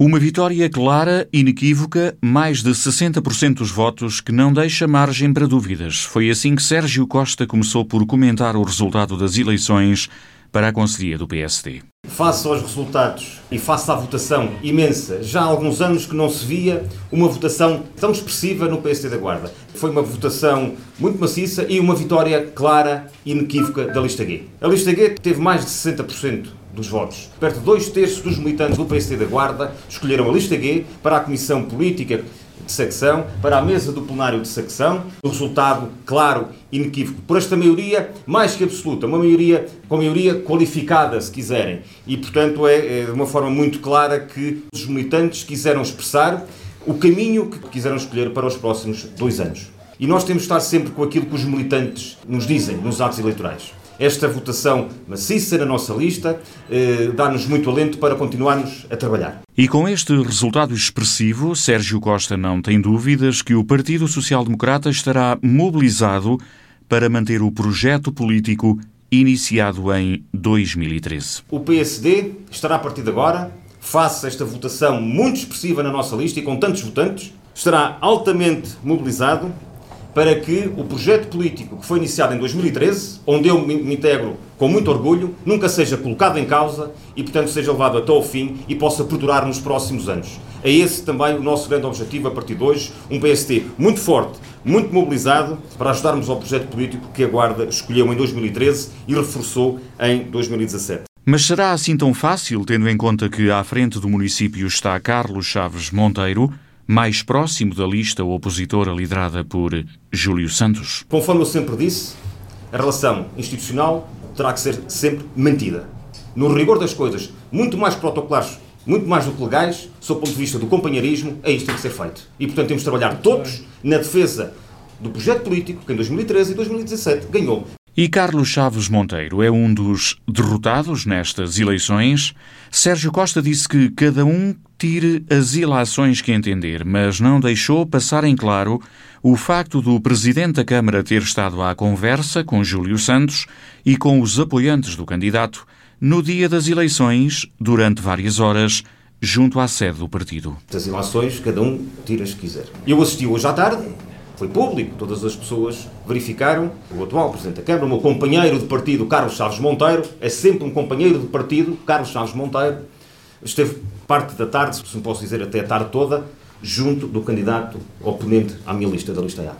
Uma vitória clara, inequívoca, mais de 60% dos votos, que não deixa margem para dúvidas. Foi assim que Sérgio Costa começou por comentar o resultado das eleições para a Conselhia do PSD. Face aos resultados e face à votação imensa, já há alguns anos que não se via uma votação tão expressiva no PSD da Guarda. Foi uma votação muito maciça e uma vitória clara e inequívoca da lista G. A lista G teve mais de 60% dos votos. Perto de dois terços dos militantes do PSD da Guarda escolheram a lista G para a Comissão Política de secção, para a mesa do plenário de secção. O resultado, claro, inequívoco. Por esta maioria, mais que absoluta, uma maioria com maioria qualificada, se quiserem. E, portanto, é, é de uma forma muito clara que os militantes quiseram expressar o caminho que quiseram escolher para os próximos dois anos. E nós temos de estar sempre com aquilo que os militantes nos dizem nos atos eleitorais. Esta votação maciça na nossa lista eh, dá-nos muito alento para continuarmos a trabalhar. E com este resultado expressivo, Sérgio Costa não tem dúvidas que o Partido Social Democrata estará mobilizado para manter o projeto político iniciado em 2013. O PSD estará a partir de agora, face a esta votação muito expressiva na nossa lista e com tantos votantes, estará altamente mobilizado para que o projeto político que foi iniciado em 2013, onde eu me integro com muito orgulho, nunca seja colocado em causa e, portanto, seja levado até ao fim e possa perdurar nos próximos anos. É esse também o nosso grande objetivo a partir de hoje, um PST muito forte, muito mobilizado para ajudarmos ao projeto político que a Guarda escolheu em 2013 e reforçou em 2017. Mas será assim tão fácil, tendo em conta que à frente do município está Carlos Chaves Monteiro, mais próximo da lista opositora liderada por Júlio Santos? Conforme eu sempre disse, a relação institucional terá que ser sempre mantida. No rigor das coisas, muito mais protocolares, muito mais do que legais, sob o ponto de vista do companheirismo, é isto que tem que ser feito. E, portanto, temos de trabalhar todos na defesa do projeto político que em 2013 e 2017 ganhou. E Carlos Chaves Monteiro é um dos derrotados nestas eleições. Sérgio Costa disse que cada um tire as ilações que entender, mas não deixou passar em claro o facto do Presidente da Câmara ter estado à conversa com Júlio Santos e com os apoiantes do candidato no dia das eleições, durante várias horas, junto à sede do partido. As ilações, cada um tira as que quiser. Eu assisti hoje à tarde, foi público, todas as pessoas verificaram. O atual Presidente da Câmara, o meu companheiro de partido, Carlos Chaves Monteiro, é sempre um companheiro de partido, Carlos Chaves Monteiro, esteve parte da tarde, se não posso dizer até a tarde toda, junto do candidato oponente à minha lista, da lista A.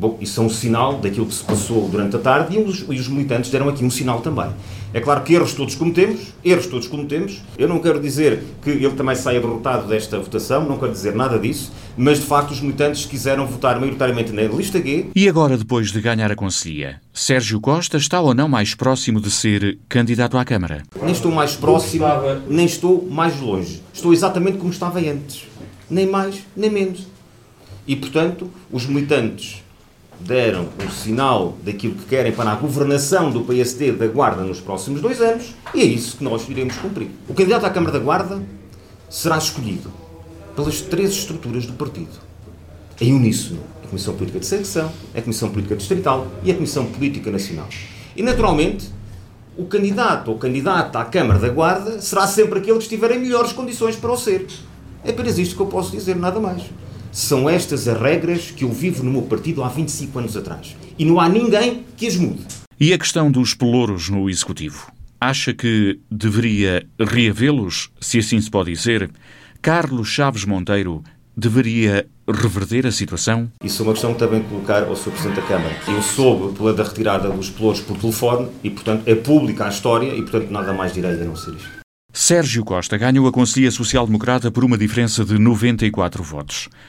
Bom, isso é um sinal daquilo que se passou durante a tarde e os, e os, militantes deram aqui um sinal também. É claro que erros todos cometemos, erros todos cometemos. Eu não quero dizer que ele também saia derrotado desta votação, não quero dizer nada disso, mas de facto os militantes quiseram votar maioritariamente na lista G. E agora, depois de ganhar a Conselhia, Sérgio Costa está ou não mais próximo de ser candidato à Câmara? Nem estou mais próximo, nem estou mais longe. Estou exatamente como estava antes. Nem mais, nem menos. E, portanto, os militantes deram um sinal daquilo que querem para a governação do PSD da Guarda nos próximos dois anos e é isso que nós iremos cumprir. O candidato à Câmara da Guarda será escolhido pelas três estruturas do partido, em uníssono. A Comissão Política de Secção, a Comissão Política Distrital e a Comissão Política Nacional. E, naturalmente, o candidato ou candidata à Câmara da Guarda será sempre aquele que estiver em melhores condições para o ser. É apenas isto que eu posso dizer, nada mais. São estas as regras que eu vivo no meu partido há 25 anos atrás. E não há ninguém que as mude. E a questão dos pelouros no Executivo? Acha que deveria reavê-los, se assim se pode dizer? Carlos Chaves Monteiro deveria reverter a situação? Isso é uma questão que também colocar ao Sr. Presidente da Câmara. Eu soube pela da retirada dos pelouros por telefone e, portanto, é pública a história e, portanto, nada mais direi a não ser isto. Sérgio Costa ganhou a Conselhia Social Democrata por uma diferença de 94 votos.